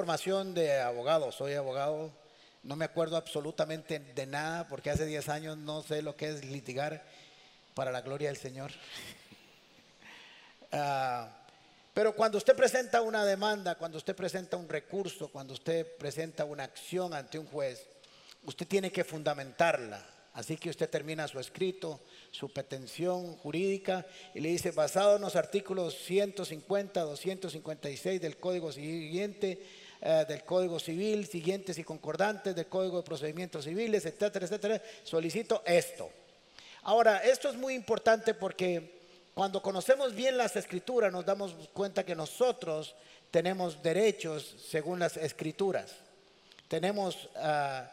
formación de abogado, soy abogado, no me acuerdo absolutamente de nada porque hace 10 años no sé lo que es litigar para la gloria del Señor. Ah, pero cuando usted presenta una demanda, cuando usted presenta un recurso, cuando usted presenta una acción ante un juez, usted tiene que fundamentarla. Así que usted termina su escrito, su pretensión jurídica y le dice, basado en los artículos 150, 256 del Código siguiente, eh, del Código Civil, siguientes y concordantes del Código de Procedimientos Civiles, etcétera, etcétera, solicito esto. Ahora, esto es muy importante porque cuando conocemos bien las escrituras nos damos cuenta que nosotros tenemos derechos según las escrituras. Tenemos ah,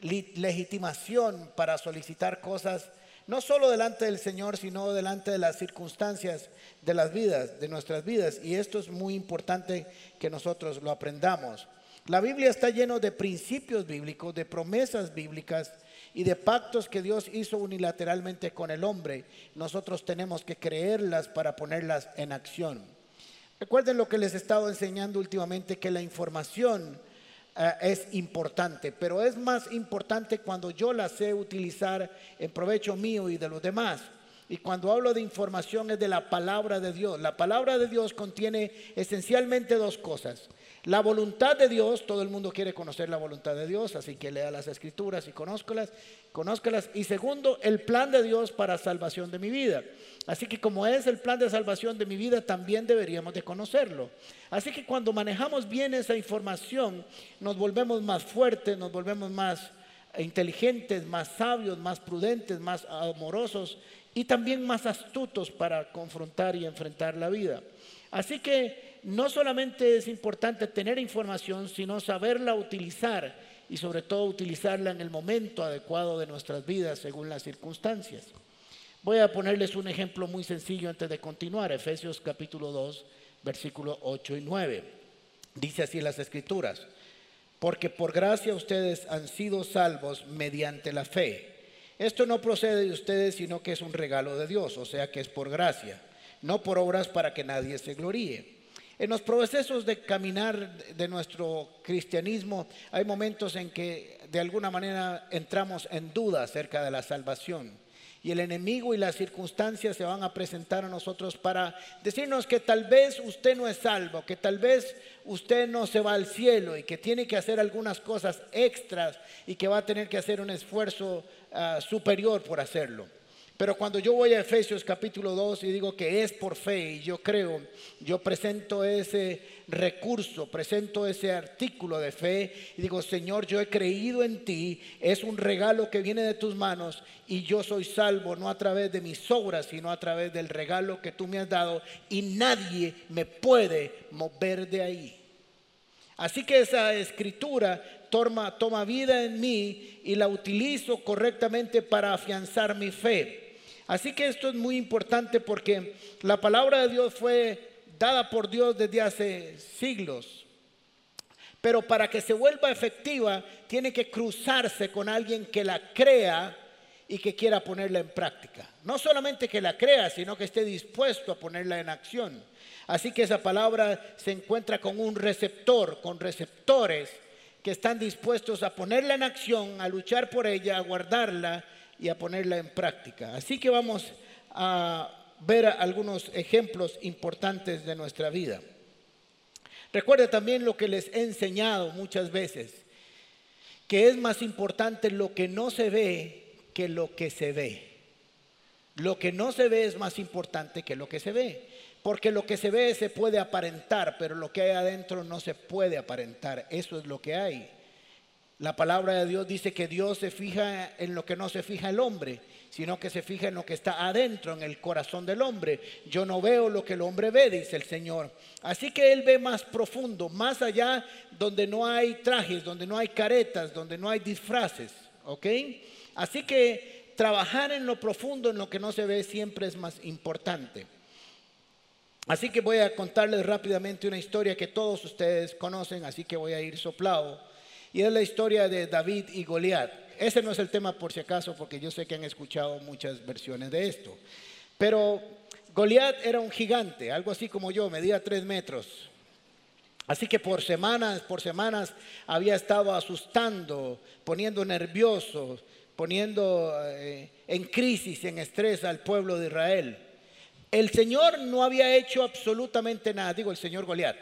legitimación para solicitar cosas no solo delante del Señor, sino delante de las circunstancias de las vidas, de nuestras vidas. Y esto es muy importante que nosotros lo aprendamos. La Biblia está lleno de principios bíblicos, de promesas bíblicas y de pactos que Dios hizo unilateralmente con el hombre. Nosotros tenemos que creerlas para ponerlas en acción. Recuerden lo que les he estado enseñando últimamente, que la información es importante, pero es más importante cuando yo la sé utilizar en provecho mío y de los demás. Y cuando hablo de información es de la palabra de Dios. La palabra de Dios contiene esencialmente dos cosas. La voluntad de Dios, todo el mundo quiere conocer la voluntad de Dios, así que lea las escrituras y conózcalas, conózcalas. Y segundo, el plan de Dios para salvación de mi vida. Así que como es el plan de salvación de mi vida, también deberíamos de conocerlo. Así que cuando manejamos bien esa información, nos volvemos más fuertes, nos volvemos más inteligentes, más sabios, más prudentes, más amorosos y también más astutos para confrontar y enfrentar la vida. Así que no solamente es importante tener información, sino saberla utilizar y sobre todo utilizarla en el momento adecuado de nuestras vidas según las circunstancias. Voy a ponerles un ejemplo muy sencillo antes de continuar. Efesios capítulo 2, versículos 8 y 9. Dice así las escrituras, porque por gracia ustedes han sido salvos mediante la fe. Esto no procede de ustedes, sino que es un regalo de Dios, o sea que es por gracia, no por obras para que nadie se gloríe. En los procesos de caminar de nuestro cristianismo hay momentos en que de alguna manera entramos en duda acerca de la salvación. Y el enemigo y las circunstancias se van a presentar a nosotros para decirnos que tal vez usted no es salvo, que tal vez usted no se va al cielo y que tiene que hacer algunas cosas extras y que va a tener que hacer un esfuerzo ah, superior por hacerlo. Pero cuando yo voy a Efesios capítulo 2 y digo que es por fe y yo creo, yo presento ese recurso, presento ese artículo de fe y digo, Señor, yo he creído en ti, es un regalo que viene de tus manos y yo soy salvo no a través de mis obras, sino a través del regalo que tú me has dado y nadie me puede mover de ahí. Así que esa escritura toma, vida en mí y la utilizo correctamente para afianzar mi fe. Así que esto es muy importante porque la palabra de Dios fue dada por Dios desde hace siglos. Pero para que se vuelva efectiva, tiene que cruzarse con alguien que la crea y que quiera ponerla en práctica. No solamente que la crea, sino que esté dispuesto a ponerla en acción. Así que esa palabra se encuentra con un receptor, con receptores que están dispuestos a ponerla en acción, a luchar por ella, a guardarla y a ponerla en práctica. Así que vamos a ver algunos ejemplos importantes de nuestra vida. Recuerda también lo que les he enseñado muchas veces, que es más importante lo que no se ve que lo que se ve. Lo que no se ve es más importante que lo que se ve, porque lo que se ve se puede aparentar, pero lo que hay adentro no se puede aparentar, eso es lo que hay. La palabra de Dios dice que Dios se fija en lo que no se fija el hombre, sino que se fija en lo que está adentro, en el corazón del hombre. Yo no veo lo que el hombre ve, dice el Señor. Así que Él ve más profundo, más allá donde no hay trajes, donde no hay caretas, donde no hay disfraces. ¿Ok? Así que trabajar en lo profundo, en lo que no se ve, siempre es más importante. Así que voy a contarles rápidamente una historia que todos ustedes conocen, así que voy a ir soplado y es la historia de David y Goliat. Ese no es el tema por si acaso, porque yo sé que han escuchado muchas versiones de esto. Pero Goliat era un gigante, algo así como yo, medía tres metros. Así que por semanas, por semanas había estado asustando, poniendo nervioso, poniendo eh, en crisis, en estrés al pueblo de Israel. El Señor no había hecho absolutamente nada, digo el Señor Goliat.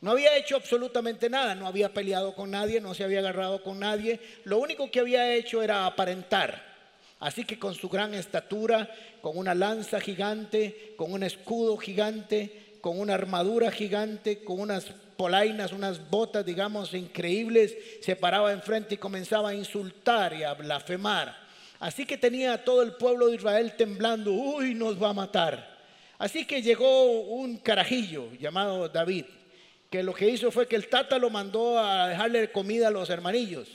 No había hecho absolutamente nada, no había peleado con nadie, no se había agarrado con nadie. Lo único que había hecho era aparentar. Así que con su gran estatura, con una lanza gigante, con un escudo gigante, con una armadura gigante, con unas polainas, unas botas, digamos, increíbles, se paraba enfrente y comenzaba a insultar y a blasfemar. Así que tenía todo el pueblo de Israel temblando, uy, nos va a matar. Así que llegó un carajillo llamado David, que lo que hizo fue que el tata lo mandó a dejarle comida a los hermanillos.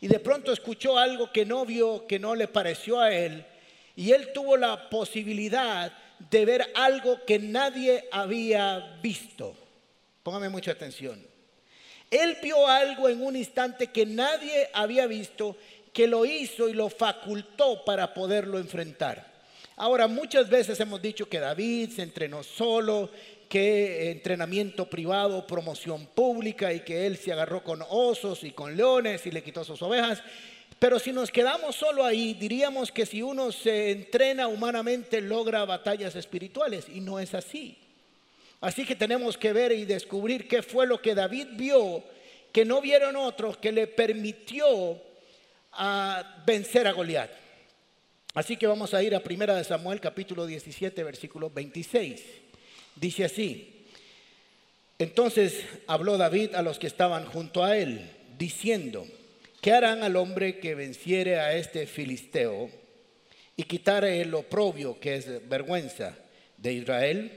Y de pronto escuchó algo que no vio, que no le pareció a él, y él tuvo la posibilidad de ver algo que nadie había visto. Póngame mucha atención. Él vio algo en un instante que nadie había visto, que lo hizo y lo facultó para poderlo enfrentar. Ahora, muchas veces hemos dicho que David se entrenó solo, que entrenamiento privado, promoción pública y que él se agarró con osos y con leones y le quitó sus ovejas. Pero si nos quedamos solo ahí, diríamos que si uno se entrena humanamente logra batallas espirituales y no es así. Así que tenemos que ver y descubrir qué fue lo que David vio que no vieron otros que le permitió a vencer a Goliat. Así que vamos a ir a Primera de Samuel capítulo 17 versículo 26. Dice así: Entonces habló David a los que estaban junto a él, diciendo: ¿Qué harán al hombre que venciere a este filisteo y quitare el oprobio, que es vergüenza de Israel?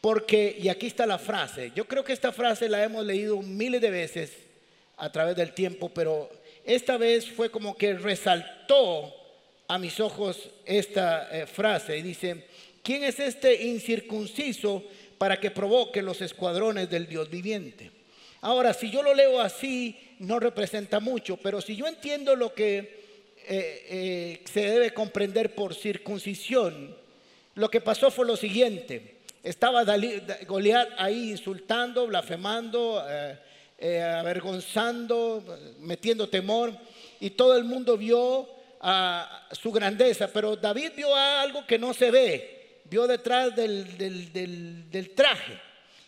Porque, y aquí está la frase, yo creo que esta frase la hemos leído miles de veces a través del tiempo, pero esta vez fue como que resaltó a mis ojos esta eh, frase y dice, ¿quién es este incircunciso para que provoque los escuadrones del Dios viviente? Ahora, si yo lo leo así, no representa mucho, pero si yo entiendo lo que eh, eh, se debe comprender por circuncisión, lo que pasó fue lo siguiente. Estaba Goliat ahí insultando, blasfemando, avergonzando, metiendo temor, y todo el mundo vio a su grandeza, pero David vio algo que no se ve, vio detrás del traje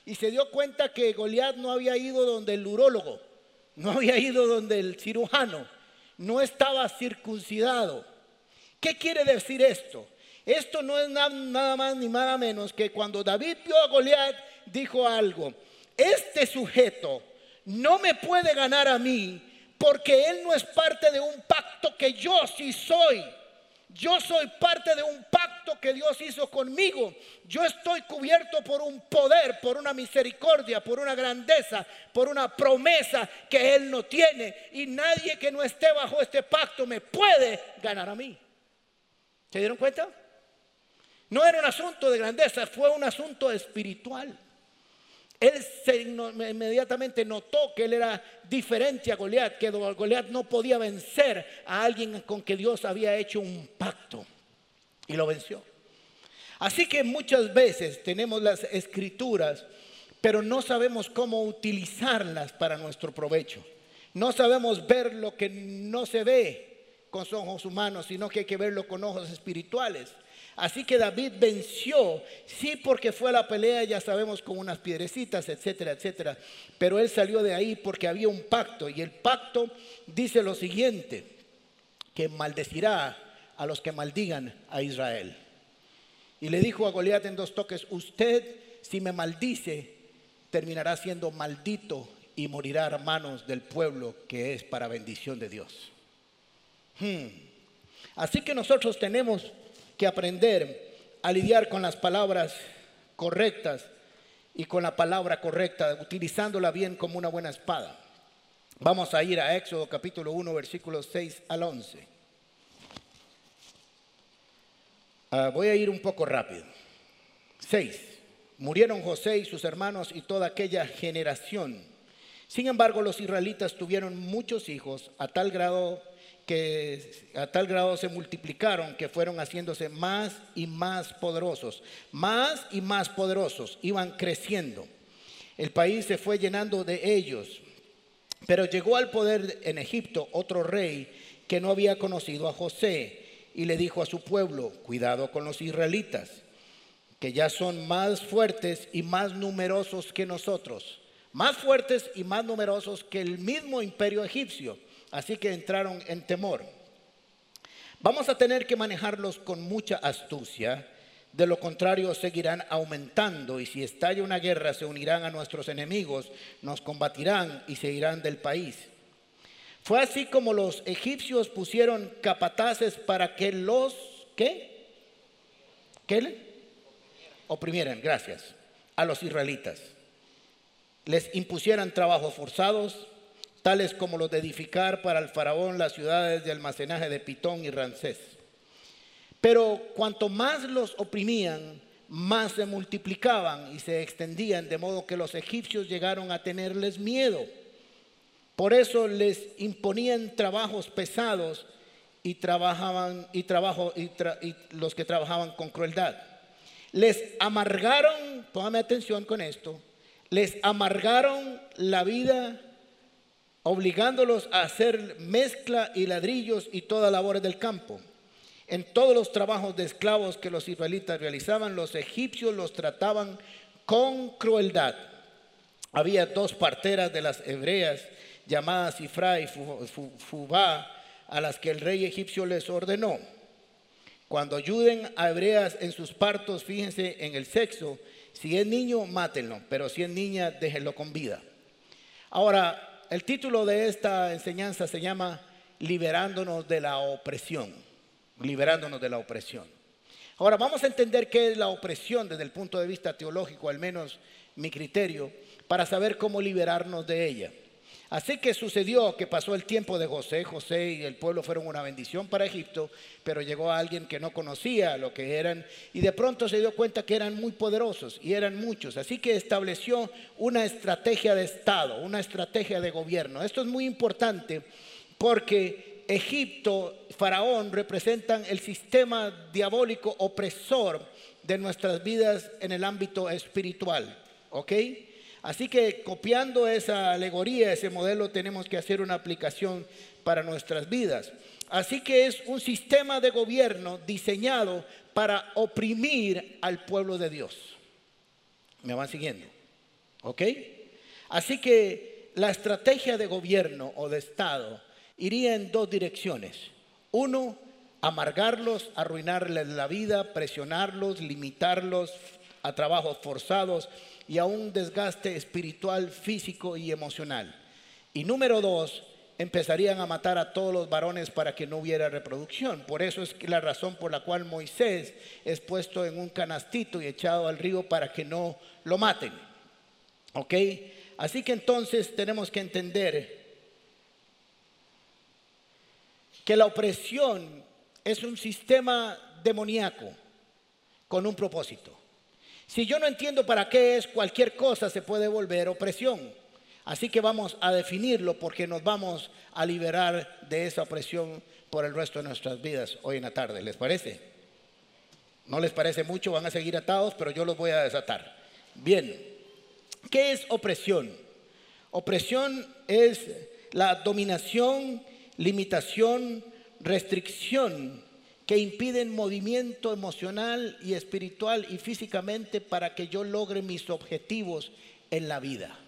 y se dio cuenta que Goliat no había ido donde el urólogo, no había ido donde el cirujano, no estaba circuncidado. ¿Qué quiere decir esto? Esto no es nada más ni nada menos que cuando David vio a Goliat, dijo algo, este sujeto no me puede ganar a mí porque él no es parte de un pacto que yo sí soy. Yo soy parte de un pacto que Dios hizo conmigo. Yo estoy cubierto por un poder, por una misericordia, por una grandeza, por una promesa que Él no tiene. Y nadie que no esté bajo este pacto me puede ganar a mí. ¿Se dieron cuenta? No era un asunto de grandeza, fue un asunto espiritual. Él inmediatamente notó que él era diferente a Goliat, que Goliat no podía vencer a alguien con que Dios había hecho un pacto y lo venció. Así que muchas veces tenemos las escrituras, pero no sabemos cómo utilizarlas para nuestro provecho. No sabemos ver lo que no se ve con ojos humanos, sino que hay que verlo con ojos espirituales. Así que David venció, sí porque fue a la pelea, ya sabemos, con unas piedrecitas, etcétera, etcétera. Pero él salió de ahí porque había un pacto. Y el pacto dice lo siguiente, que maldecirá a los que maldigan a Israel. Y le dijo a Goliat en dos toques, usted si me maldice, terminará siendo maldito y morirá a manos del pueblo que es para bendición de Dios. Hmm. Así que nosotros tenemos que aprender a lidiar con las palabras correctas y con la palabra correcta, utilizándola bien como una buena espada. Vamos a ir a Éxodo capítulo 1, versículos 6 al 11. Ah, voy a ir un poco rápido. 6. Murieron José y sus hermanos y toda aquella generación. Sin embargo, los israelitas tuvieron muchos hijos a tal grado que a tal grado se multiplicaron que fueron haciéndose más y más poderosos, más y más poderosos, iban creciendo. el país se fue llenando de ellos. Pero llegó al poder en Egipto otro rey que no había conocido a José y le dijo a su pueblo, cuidado con los israelitas, que ya son más fuertes y más numerosos que nosotros, más fuertes y más numerosos que el mismo imperio egipcio. Así que entraron en temor. Vamos a tener que manejarlos con mucha astucia de lo contrario, seguirán aumentando y si estalla una guerra, se unirán a nuestros enemigos, nos combatirán y se irán del país. Fue así como los egipcios pusieron capataces para que los, ¿qué? ¿Qué? Oprimieran, gracias, a los israelitas. Les impusieran trabajos forzados, tales como los de edificar para el faraón las ciudades de almacenaje de Pitón y Ramsés pero cuanto más los oprimían, más se multiplicaban y se extendían, de modo que los egipcios llegaron a tenerles miedo. Por eso les imponían trabajos pesados y trabajaban y, trabajo, y, los que trabajaban con crueldad. Les amargaron, póngame atención con esto, les amargaron la vida obligándolos a hacer mezcla y ladrillos y todas labores del campo. En todos los trabajos de esclavos que los israelitas realizaban, los egipcios los trataban con crueldad. Había dos parteras de las hebreas llamadas Sifra y Fubá, a las que el rey egipcio les ordenó. Cuando ayuden a hebreas en sus partos, fíjense en el sexo. Si es niño, mátenlo, pero si es niña, déjenlo con vida. Ahora, el título de esta enseñanza se llama Liberándonos de la opresión liberándonos de la opresión. Ahora vamos a entender qué es la opresión desde el punto de vista teológico, al menos mi criterio, para saber cómo liberarnos de ella. Así que sucedió que pasó el tiempo de José, José y el pueblo fueron una bendición para Egipto, pero llegó alguien que no conocía lo que eran y de pronto se dio cuenta que eran muy poderosos y eran muchos. Así que estableció una estrategia de Estado, una estrategia de gobierno. Esto es muy importante porque Egipto, Faraón representan el sistema diabólico opresor de nuestras vidas en el ámbito espiritual. ¿Ok? Así que copiando esa alegoría, ese modelo, tenemos que hacer una aplicación para nuestras vidas. Así que es un sistema de gobierno diseñado para oprimir al pueblo de Dios. ¿Me van siguiendo? ¿Ok? Así que la estrategia de gobierno o de Estado iría en dos direcciones. Uno, amargarlos, arruinarles la vida, presionarlos, limitarlos a trabajos forzados y a un desgaste espiritual, físico y emocional. Y número dos, empezarían a matar a todos los varones para que no hubiera reproducción. Por eso es la razón por la cual Moisés es puesto en un canastito y echado al río para que no lo maten. ¿Ok? Así que entonces tenemos que entender que la opresión es un sistema demoníaco con un propósito. Si yo no entiendo para qué es, cualquier cosa se puede volver opresión. Así que vamos a definirlo porque nos vamos a liberar de esa opresión por el resto de nuestras vidas hoy en la tarde. ¿Les parece? No les parece mucho, van a seguir atados, pero yo los voy a desatar. Bien, ¿qué es opresión? Opresión es la dominación limitación, restricción que impiden movimiento emocional y espiritual y físicamente para que yo logre mis objetivos en la vida.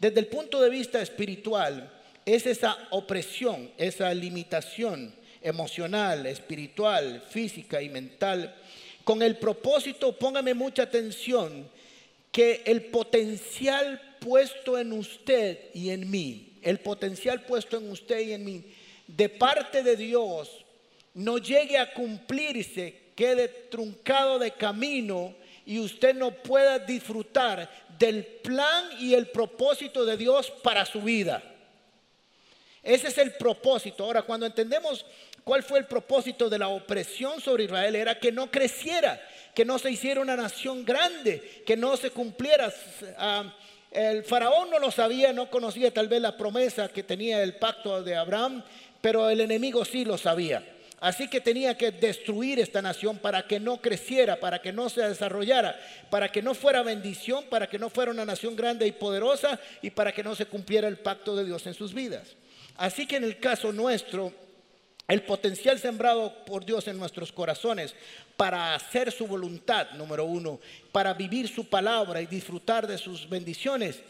Desde el punto de vista espiritual, es esa opresión, esa limitación emocional, espiritual, física y mental, con el propósito, póngame mucha atención, que el potencial puesto en usted y en mí el potencial puesto en usted y en mí, de parte de Dios, no llegue a cumplirse, quede truncado de camino y usted no pueda disfrutar del plan y el propósito de Dios para su vida. Ese es el propósito. Ahora, cuando entendemos cuál fue el propósito de la opresión sobre Israel, era que no creciera, que no se hiciera una nación grande, que no se cumpliera. Uh, el faraón no lo sabía, no conocía tal vez la promesa que tenía el pacto de Abraham, pero el enemigo sí lo sabía. Así que tenía que destruir esta nación para que no creciera, para que no se desarrollara, para que no fuera bendición, para que no fuera una nación grande y poderosa y para que no se cumpliera el pacto de Dios en sus vidas. Así que en el caso nuestro, el potencial sembrado por Dios en nuestros corazones para hacer su voluntad, número uno, para vivir su palabra y disfrutar de sus bendiciones,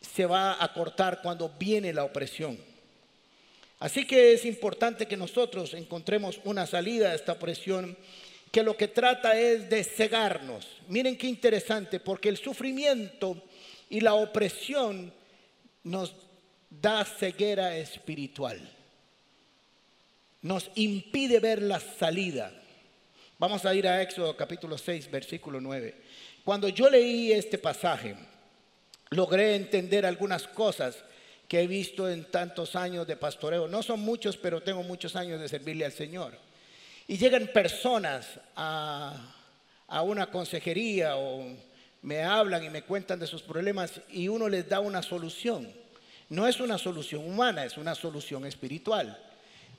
se va a cortar cuando viene la opresión. Así que es importante que nosotros encontremos una salida a esta opresión que lo que trata es de cegarnos. Miren qué interesante, porque el sufrimiento y la opresión nos da ceguera espiritual nos impide ver la salida. Vamos a ir a Éxodo capítulo 6, versículo 9. Cuando yo leí este pasaje, logré entender algunas cosas que he visto en tantos años de pastoreo. No son muchos, pero tengo muchos años de servirle al Señor. Y llegan personas a, una consejería o me hablan y me cuentan de sus problemas y uno les da una solución. No es una solución humana, es una solución espiritual.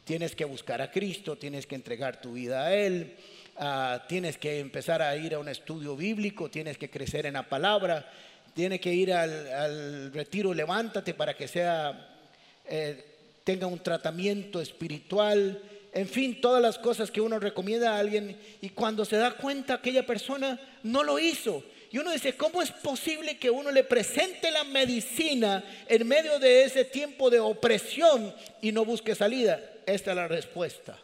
Tienes que buscar a Cristo, tienes que entregar tu vida a Él, ah, tienes que empezar a ir a un estudio bíblico, tienes que crecer en la palabra, tienes que ir al, retiro, levántate para que sea, eh, tenga un tratamiento espiritual, en fin, todas las cosas que uno recomienda a alguien y cuando se da cuenta aquella persona no lo hizo. Y uno dice, ¿cómo es posible que uno le presente la medicina en medio de ese tiempo de opresión y no busque salida? esta es la respuesta,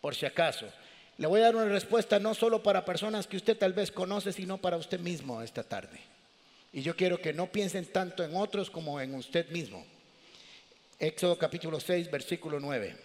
por si acaso. Le voy a dar una respuesta no solo para personas que usted tal vez conoce, sino para usted mismo esta tarde. Y yo quiero que no piensen tanto en otros como en usted mismo. Éxodo capítulo 6, versículo 9.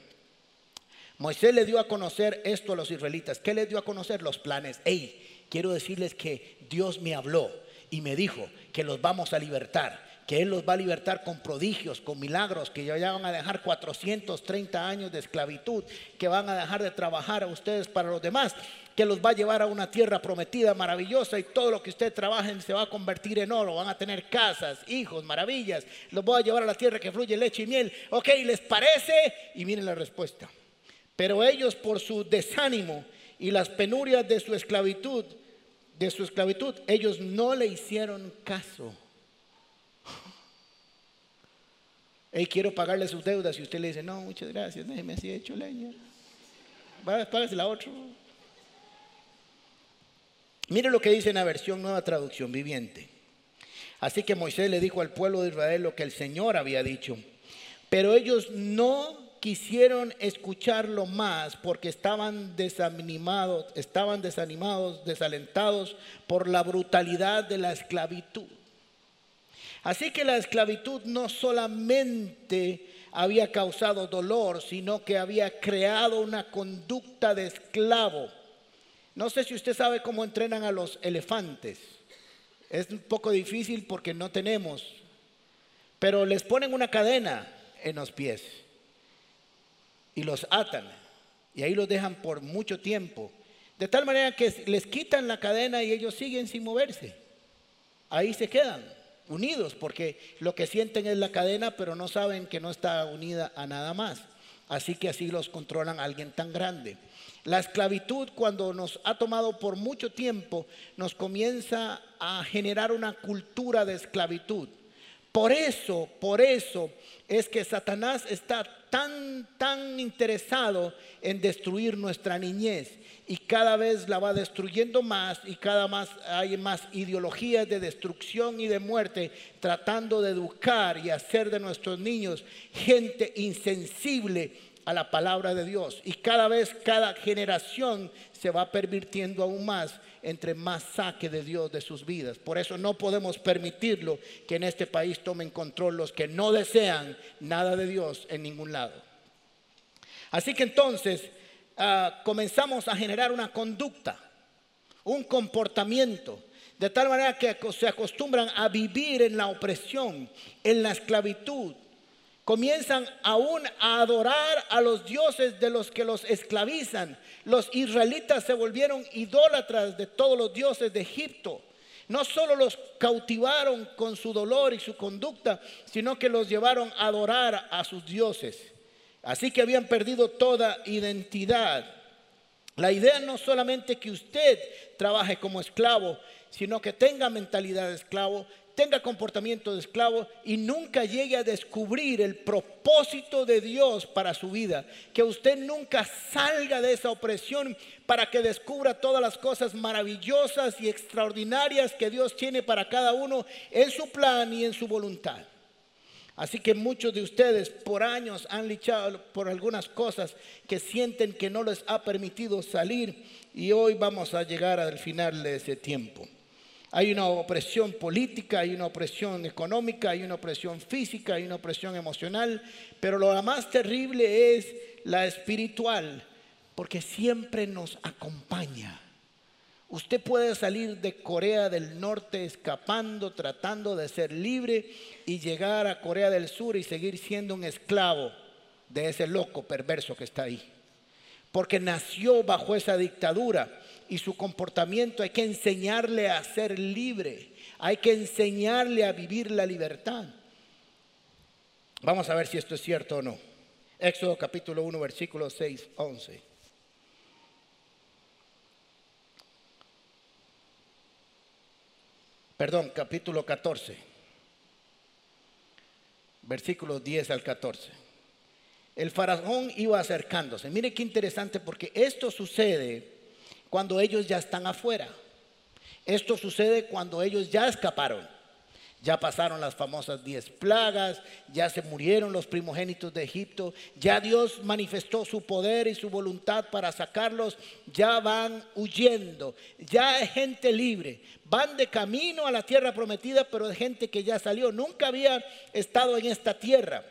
Moisés le dio a conocer esto a los israelitas. ¿Qué les dio a conocer? Los planes. Hey, quiero decirles que Dios me habló y me dijo que los vamos a libertar que Él los va a libertar con prodigios, con milagros, que ya van a dejar 430 años de esclavitud, que van a dejar de trabajar a ustedes para los demás, que los va a llevar a una tierra prometida maravillosa y todo lo que ustedes trabajen se va a convertir en oro, van a tener casas, hijos, maravillas, los voy a llevar a la tierra que fluye leche y miel. Ok, ¿les parece? Y miren la respuesta. Pero ellos por su desánimo y las penurias de su esclavitud, de su esclavitud, ellos no le hicieron caso. Hey, quiero pagarle sus deudas y usted le dice, no, muchas gracias, déjeme así hecho leña. Págase la otra. Mire lo que dice en la versión nueva traducción viviente. Así que Moisés le dijo al pueblo de Israel lo que el Señor había dicho. Pero ellos no quisieron escucharlo más porque estaban desanimados, estaban desanimados, desalentados por la brutalidad de la esclavitud. Así que la esclavitud no solamente había causado dolor, sino que había creado una conducta de esclavo. No sé si usted sabe cómo entrenan a los elefantes. Es un poco difícil porque no tenemos. Pero les ponen una cadena en los pies y los atan y ahí los dejan por mucho tiempo. De tal manera que les quitan la cadena y ellos siguen sin moverse. Ahí se quedan unidos, porque lo que sienten es la cadena, pero no saben que no está unida a nada más. Así que así los controlan alguien tan grande. La esclavitud cuando nos ha tomado por mucho tiempo nos comienza a generar una cultura de esclavitud. Por eso, por eso es que Satanás está tan, tan interesado en destruir nuestra niñez y cada vez la va destruyendo más y cada más hay más ideologías de destrucción y de muerte tratando de educar y hacer de nuestros niños gente insensible a la palabra de Dios y cada vez cada generación se va pervirtiendo aún más entre más saque de Dios de sus vidas. Por eso no podemos permitirlo que en este país tomen control los que no desean nada de Dios en ningún lado. Así que entonces Ah, comenzamos a generar una conducta, un comportamiento, de tal manera que se acostumbran a vivir en la opresión, en la esclavitud. Comienzan aún a adorar a los dioses de los que los esclavizan. Los israelitas se volvieron idólatras de todos los dioses de Egipto. No solo los cautivaron con su dolor y su conducta, sino que los llevaron a adorar a sus dioses. Así que habían perdido toda identidad. La idea no solamente que usted trabaje como esclavo, sino que tenga mentalidad de esclavo, tenga comportamiento de esclavo y nunca llegue a descubrir el propósito de Dios para su vida. Que usted nunca salga de esa opresión para que descubra todas las cosas maravillosas y extraordinarias que Dios tiene para cada uno en su plan y en su voluntad. Así que muchos de ustedes por años han luchado por algunas cosas que sienten que no les ha permitido salir y hoy vamos a llegar al final de ese tiempo. Hay una opresión política, hay una opresión económica, hay una opresión física, hay una opresión emocional, pero lo más terrible es la espiritual, porque siempre nos acompaña. Usted puede salir de Corea del Norte escapando, tratando de ser libre y llegar a Corea del Sur y seguir siendo un esclavo de ese loco perverso que está ahí. Porque nació bajo esa dictadura y su comportamiento hay que enseñarle a ser libre, hay que enseñarle a vivir la libertad. Vamos a ver si esto es cierto o no. Éxodo capítulo 1, versículo 6, 11. Perdón, capítulo 14, versículo 10 al 14. El faraón iba acercándose. Mire qué interesante porque esto sucede cuando ellos ya están afuera. Esto sucede cuando ellos ya escaparon. Ya pasaron las famosas diez plagas, ya se murieron los primogénitos de Egipto, ya Dios manifestó su poder y su voluntad para sacarlos, ya van huyendo, ya es gente libre, van de camino a la tierra prometida, pero es gente que ya salió, nunca había estado en esta tierra.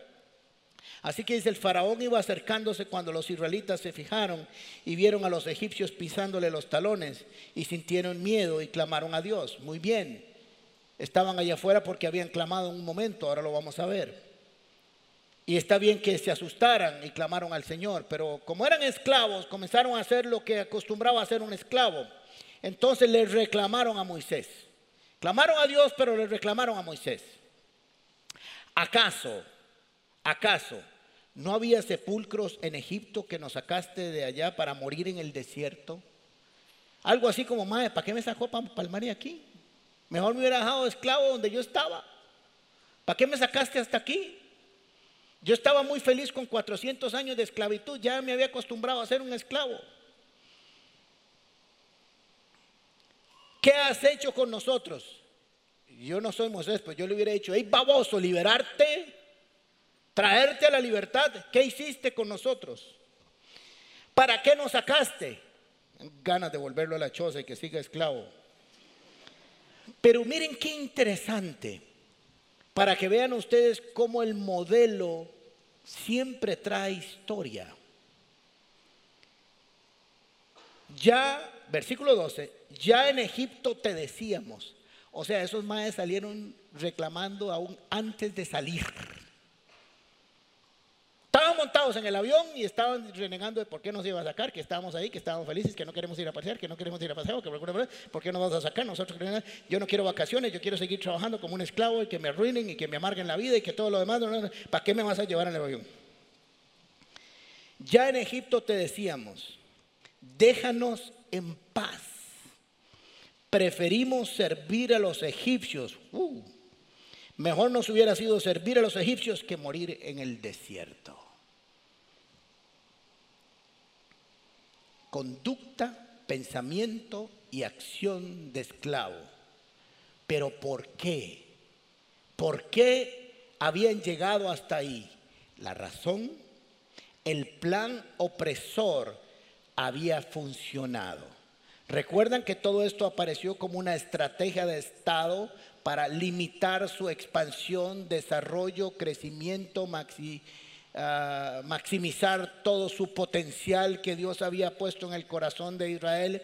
Así que dice, el faraón iba acercándose cuando los israelitas se fijaron y vieron a los egipcios pisándole los talones y sintieron miedo y clamaron a Dios. Muy bien, estaban allá afuera porque habían clamado en un momento, ahora lo vamos a ver. Y está bien que se asustaran y clamaron al Señor, pero como eran esclavos, comenzaron a hacer lo que acostumbraba a hacer un esclavo. Entonces les reclamaron a Moisés. Clamaron a Dios, pero le reclamaron a Moisés. ¿Acaso ¿Acaso no había sepulcros en Egipto que nos sacaste de allá para morir en el desierto? Algo así como, madre, ¿para qué me sacó para palmar aquí? Mejor me hubiera dejado esclavo donde yo estaba. ¿Para qué me sacaste hasta aquí? Yo estaba muy feliz con 400 años de esclavitud, ya me había acostumbrado a ser un esclavo. ¿Qué has hecho con nosotros? Yo no soy Moisés, pues yo le hubiera dicho, hey baboso, liberarte traerte a la libertad. ¿Qué hiciste con nosotros? ¿Para qué nos sacaste? Ganas de volverlo a la choza y que siga esclavo. Pero miren qué interesante, para que vean ustedes cómo el modelo siempre trae historia. Ya, versículo 12, ya en Egipto te decíamos, o sea, esos maes salieron reclamando aún antes de salir. En el avión y estaban renegando de por qué nos iba a sacar, que estábamos ahí, que estábamos felices, que no queremos ir a pasear, que no queremos ir a pasear, que por qué nos vas a sacar nosotros. Yo no quiero vacaciones, yo quiero seguir trabajando como un esclavo y que me arruinen y que me amarguen la vida y que todo lo demás. ¿Para qué me vas a llevar en el avión? Ya en Egipto te decíamos, déjanos en paz. Preferimos servir a los egipcios. Uh, mejor nos hubiera sido servir a los egipcios que morir en el desierto. Conducta, pensamiento y acción de esclavo. Pero ¿por qué? ¿Por qué habían llegado hasta ahí? La razón, el plan opresor había funcionado. Recuerdan que todo esto apareció como una estrategia de Estado para limitar su expansión, desarrollo, crecimiento, maxi, maximizar todo su potencial que Dios había puesto en el corazón de Israel,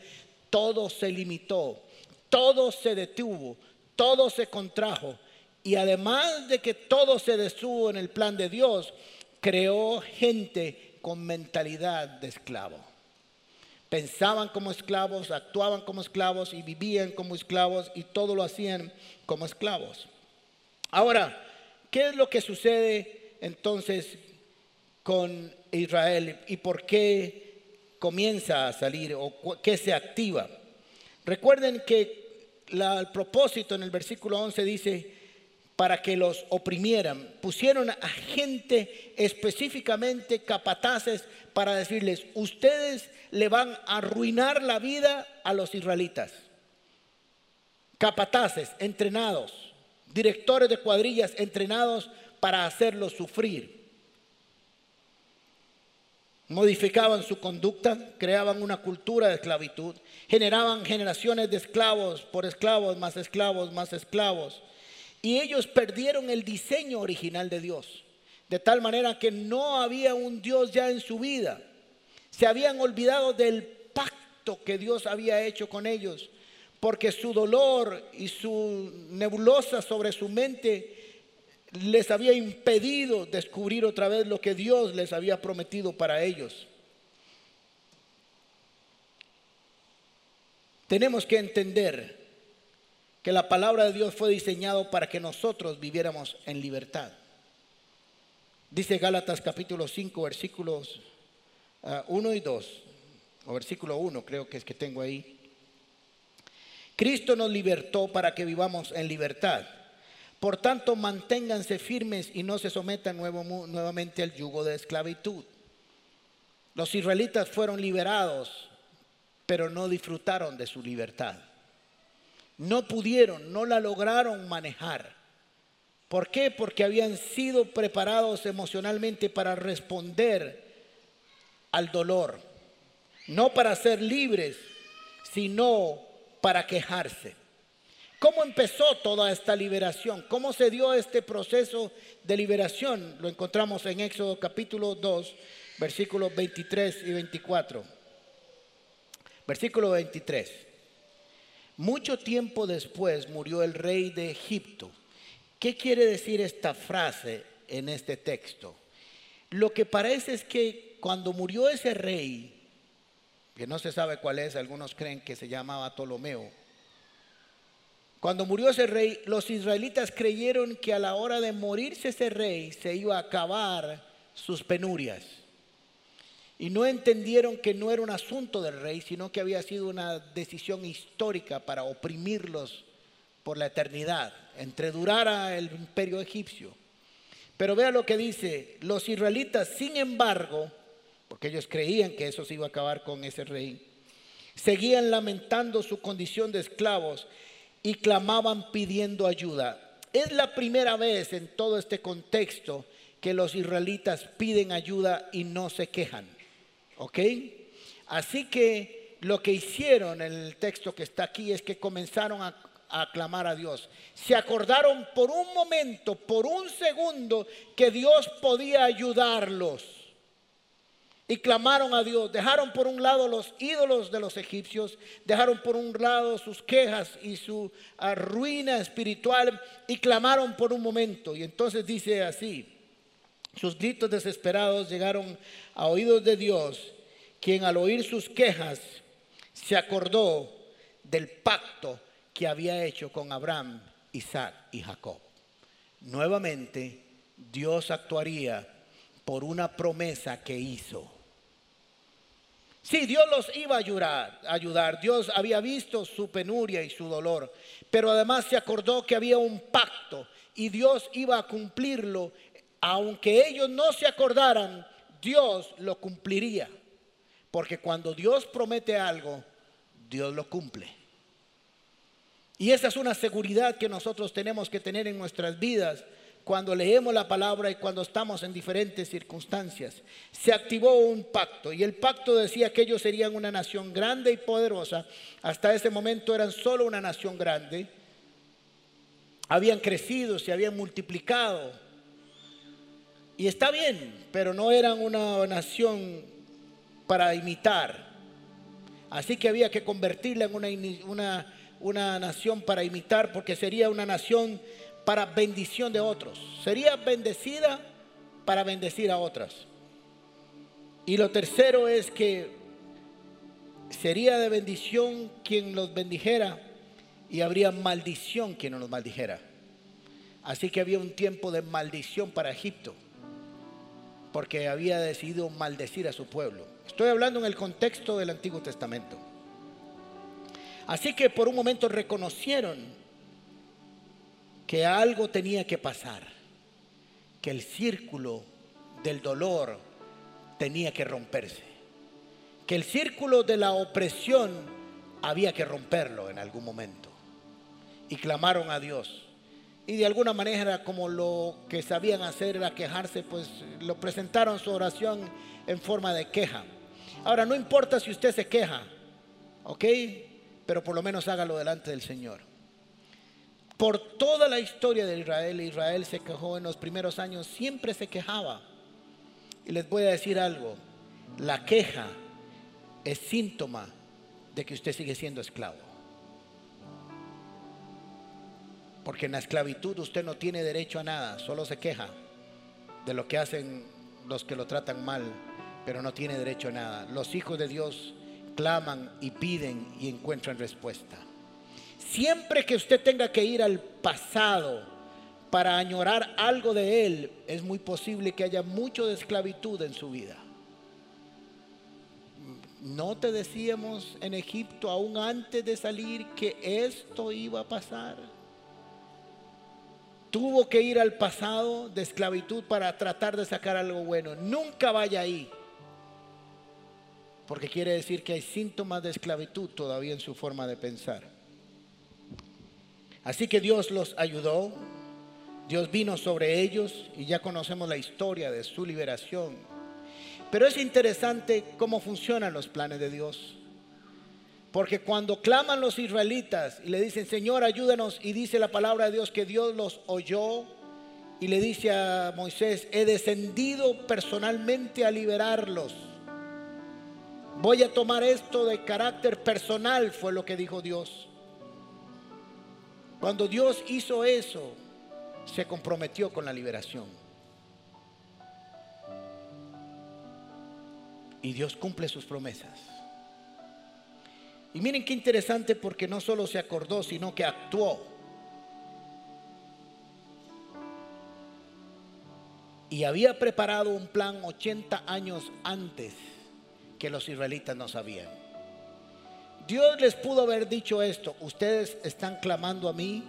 todo se limitó, todo se detuvo, todo se contrajo. Y además de que todo se detuvo en el plan de Dios, creó gente con mentalidad de esclavo. Pensaban como esclavos, actuaban como esclavos y vivían como esclavos y todo lo hacían como esclavos. Ahora, ¿qué es lo que sucede entonces con Israel y por qué comienza a salir o qué se activa. Recuerden que el propósito en el versículo 11 dice, para que los oprimieran. Pusieron a gente específicamente capataces para decirles, ustedes le van a arruinar la vida a los israelitas. Capataces, entrenados, directores de cuadrillas entrenados para hacerlos sufrir. Modificaban su conducta, creaban una cultura de esclavitud, generaban generaciones de esclavos por esclavos, más esclavos, más esclavos y ellos perdieron el diseño original de Dios. De tal manera que no había un Dios ya en su vida. Se habían olvidado del pacto que Dios había hecho con ellos. Porque su dolor y su nebulosa sobre su mente les había impedido descubrir otra vez lo que Dios les había prometido para ellos. Tenemos que entender que la palabra de Dios fue diseñado para que nosotros viviéramos en libertad. Dice Gálatas capítulo 5, versículos 1 ah, y 2, o versículo 1 creo que es que tengo ahí. Cristo nos libertó para que vivamos en libertad. Por tanto, manténganse firmes y no se sometan nuevamente al yugo de esclavitud. Los israelitas fueron liberados, pero no disfrutaron de su libertad. No pudieron, no la lograron manejar. ¿Por qué? Porque habían sido preparados emocionalmente para responder al dolor. No para ser libres, sino para quejarse. ¿Cómo empezó toda esta liberación? ¿Cómo se dio este proceso de liberación? Lo encontramos en Éxodo capítulo 2, versículos 23 y 24. Versículo 23. Mucho tiempo después murió el rey de Egipto. ¿Qué quiere decir esta frase en este texto? Lo que parece es que cuando murió ese rey, que no se sabe cuál es, algunos creen que se llamaba Ptolomeo, cuando murió ese rey, los israelitas creyeron que a la hora de morirse ese rey se iba a acabar sus penurias. Y no entendieron que no era un asunto del rey, sino que había sido una decisión histórica para oprimirlos por la eternidad, entre durara el imperio egipcio. Pero vea lo que dice, los israelitas, sin embargo, porque ellos creían que eso se iba a acabar con ese rey, seguían lamentando su condición de esclavos y clamaban pidiendo ayuda. Es la primera vez en todo este contexto que los israelitas piden ayuda y no se quejan. ¿Ok? Así que lo que hicieron en el texto que está aquí es que comenzaron a, a clamar a Dios. Se acordaron por un momento, por un segundo, que Dios podía ayudarlos. Y clamaron a Dios. Dejaron por un lado los ídolos de los egipcios, dejaron por un lado sus quejas y su ah, ruina espiritual y clamaron por un momento. Y entonces dice así, sus gritos desesperados llegaron a oídos de Dios, quien al oír sus quejas se acordó del pacto que había hecho con Abraham, Isaac y Jacob. Nuevamente, Dios actuaría por una promesa que hizo. Sí, Dios los iba a ayudar, ayudar. Dios había visto su penuria y su dolor, pero además se acordó que había un pacto y Dios iba a cumplirlo aunque ellos no se acordaran, Dios lo cumpliría. Porque cuando Dios promete algo, Dios lo cumple. Y esa es una seguridad que nosotros tenemos que tener en nuestras vidas cuando leemos la palabra y cuando estamos en diferentes circunstancias. Se activó un pacto y el pacto decía que ellos serían una nación grande y poderosa. Hasta ese momento eran solo una nación grande. Habían crecido, se habían multiplicado, y está bien, pero no eran una nación para imitar. Así que había que convertirla en una, una, una nación para imitar porque sería una nación para bendición de otros. Sería bendecida para bendecir a otras. Y lo tercero es que sería de bendición quien los bendijera y habría maldición quien no los maldijera. Así que había un tiempo de maldición para Egipto porque había decidido maldecir a su pueblo. Estoy hablando en el contexto del Antiguo Testamento. Así que por un momento reconocieron que algo tenía que pasar, que el círculo del dolor tenía que romperse, que el círculo de la opresión había que romperlo en algún momento. Y clamaron a Dios. Y de alguna manera, como lo que sabían hacer era quejarse, pues lo presentaron su oración en forma de queja. Ahora, no importa si usted se queja, ¿ok? Pero por lo menos hágalo delante del Señor. Por toda la historia de Israel, Israel se quejó en los primeros años, siempre se quejaba. Y les voy a decir algo, la queja es síntoma de que usted sigue siendo esclavo. Porque en la esclavitud usted no tiene derecho a nada, solo se queja de lo que hacen los que lo tratan mal, pero no tiene derecho a nada. Los hijos de Dios claman y piden y encuentran respuesta. Siempre que usted tenga que ir al pasado para añorar algo de él, es muy posible que haya mucho de esclavitud en su vida. ¿No te decíamos en Egipto aún antes de salir que esto iba a pasar? Tuvo que ir al pasado de esclavitud para tratar de sacar algo bueno. Nunca vaya ahí. Porque quiere decir que hay síntomas de esclavitud todavía en su forma de pensar. Así que Dios los ayudó, Dios vino sobre ellos y ya conocemos la historia de su liberación. Pero es interesante cómo funcionan los planes de Dios. Porque cuando claman los israelitas y le dicen, Señor, ayúdanos, y dice la palabra de Dios que Dios los oyó y le dice a Moisés, he descendido personalmente a liberarlos. Voy a tomar esto de carácter personal, fue lo que dijo Dios. Cuando Dios hizo eso, se comprometió con la liberación. Y Dios cumple sus promesas. Y miren qué interesante porque no solo se acordó, sino que actuó. Y había preparado un plan 80 años antes que los israelitas no sabían. Dios les pudo haber dicho esto, ustedes están clamando a mí,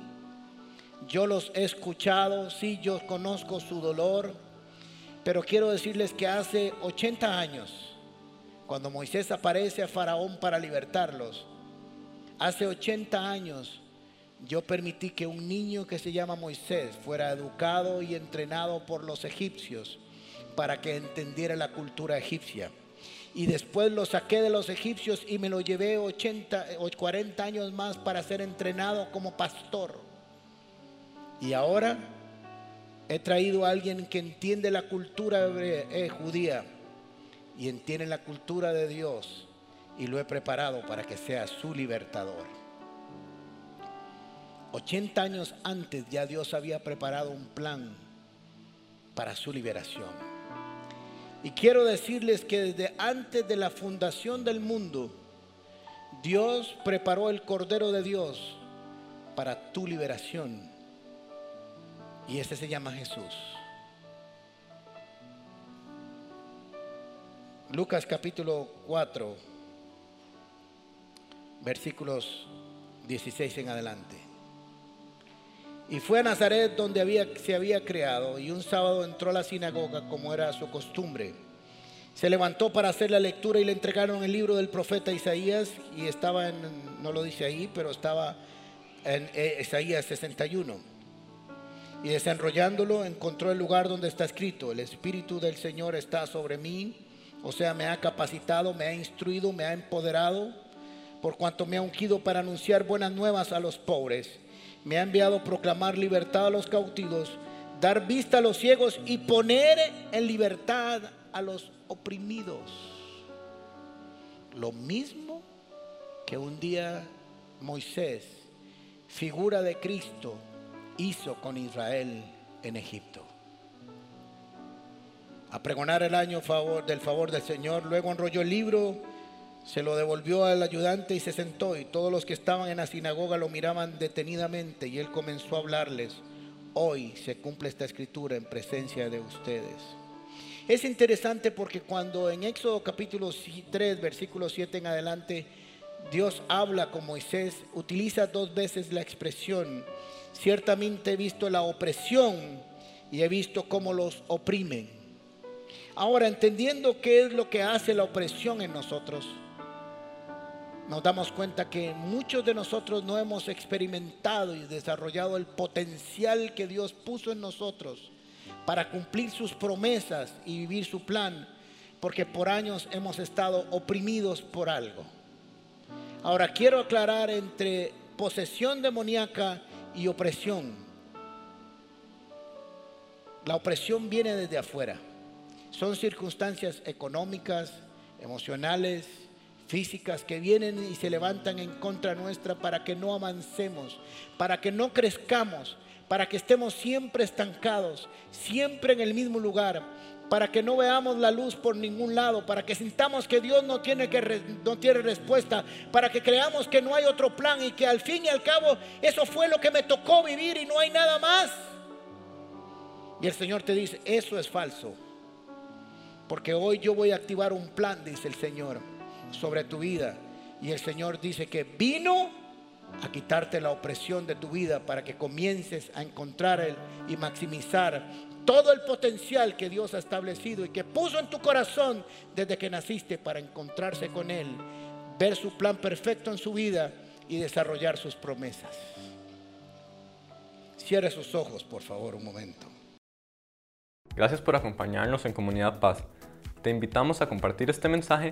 yo los he escuchado, sí, yo conozco su dolor, pero quiero decirles que hace 80 años, cuando Moisés aparece a Faraón para libertarlos, hace 80 años yo permití que un niño que se llama Moisés fuera educado y entrenado por los egipcios para que entendiera la cultura egipcia y después lo saqué de los egipcios y me lo llevé 80 o 40 años más para ser entrenado como pastor. Y ahora he traído a alguien que entiende la cultura eh, judía y entiende la cultura de Dios y lo he preparado para que sea su libertador. 80 años antes ya Dios había preparado un plan para su liberación. Y quiero decirles que desde antes de la fundación del mundo, Dios preparó el Cordero de Dios para tu liberación. Y ese se llama Jesús. Lucas capítulo 4, versículos 16 en adelante. Y fue a Nazaret donde se había creado y un sábado entró a la sinagoga como era su costumbre. Se levantó para hacer la lectura y le entregaron el libro del profeta Isaías y estaba en, no lo dice ahí, pero estaba en eh, Isaías 61. Y desenrollándolo encontró el lugar donde está escrito, el Espíritu del Señor está sobre mí, o sea, me ha capacitado, me ha instruido, me ha empoderado, por cuanto me ha ungido para anunciar buenas nuevas a los pobres me ha enviado a proclamar libertad a los cautivos, dar vista a los ciegos y poner en libertad a los oprimidos. Lo mismo que un día Moisés, figura de Cristo, hizo con Israel en Egipto. A pregonar el año del favor del Señor, luego enrolló el libro se lo devolvió al ayudante y se sentó y todos los que estaban en la sinagoga lo miraban detenidamente y él comenzó a hablarles, hoy se cumple esta escritura en presencia de ustedes. Es interesante porque cuando en Éxodo capítulo 3, versículo 7 en adelante, Dios habla con Moisés, utiliza dos veces la expresión, ciertamente he visto la opresión y he visto cómo los oprimen. Ahora, entendiendo qué es lo que hace la opresión en nosotros, nos damos cuenta que muchos de nosotros no hemos experimentado y desarrollado el potencial que Dios puso en nosotros para cumplir sus promesas y vivir su plan, porque por años hemos estado oprimidos por algo. Ahora quiero aclarar entre posesión demoníaca y opresión. La opresión viene desde afuera. Son circunstancias económicas, emocionales, físicas que vienen y se levantan en contra nuestra para que no avancemos, para que no crezcamos, para que estemos siempre estancados, siempre en el mismo lugar, para que no veamos la luz por ningún lado, para que sintamos que Dios no tiene, que no tiene respuesta, para que creamos que no hay otro plan y que al fin y al cabo eso fue lo que me tocó vivir y no hay nada más. Y el Señor te dice, eso es falso, porque hoy yo voy a activar un plan, dice el Señor, sobre tu vida. Y el Señor dice que vino a quitarte la opresión de tu vida para que comiences a encontrar y maximizar todo el potencial que Dios ha establecido y que puso en tu corazón desde que naciste para encontrarse con Él, ver su plan perfecto en su vida y desarrollar sus promesas. Cierre sus ojos, por favor, un momento. Gracias por acompañarnos en Comunidad Paz. Te invitamos a compartir este mensaje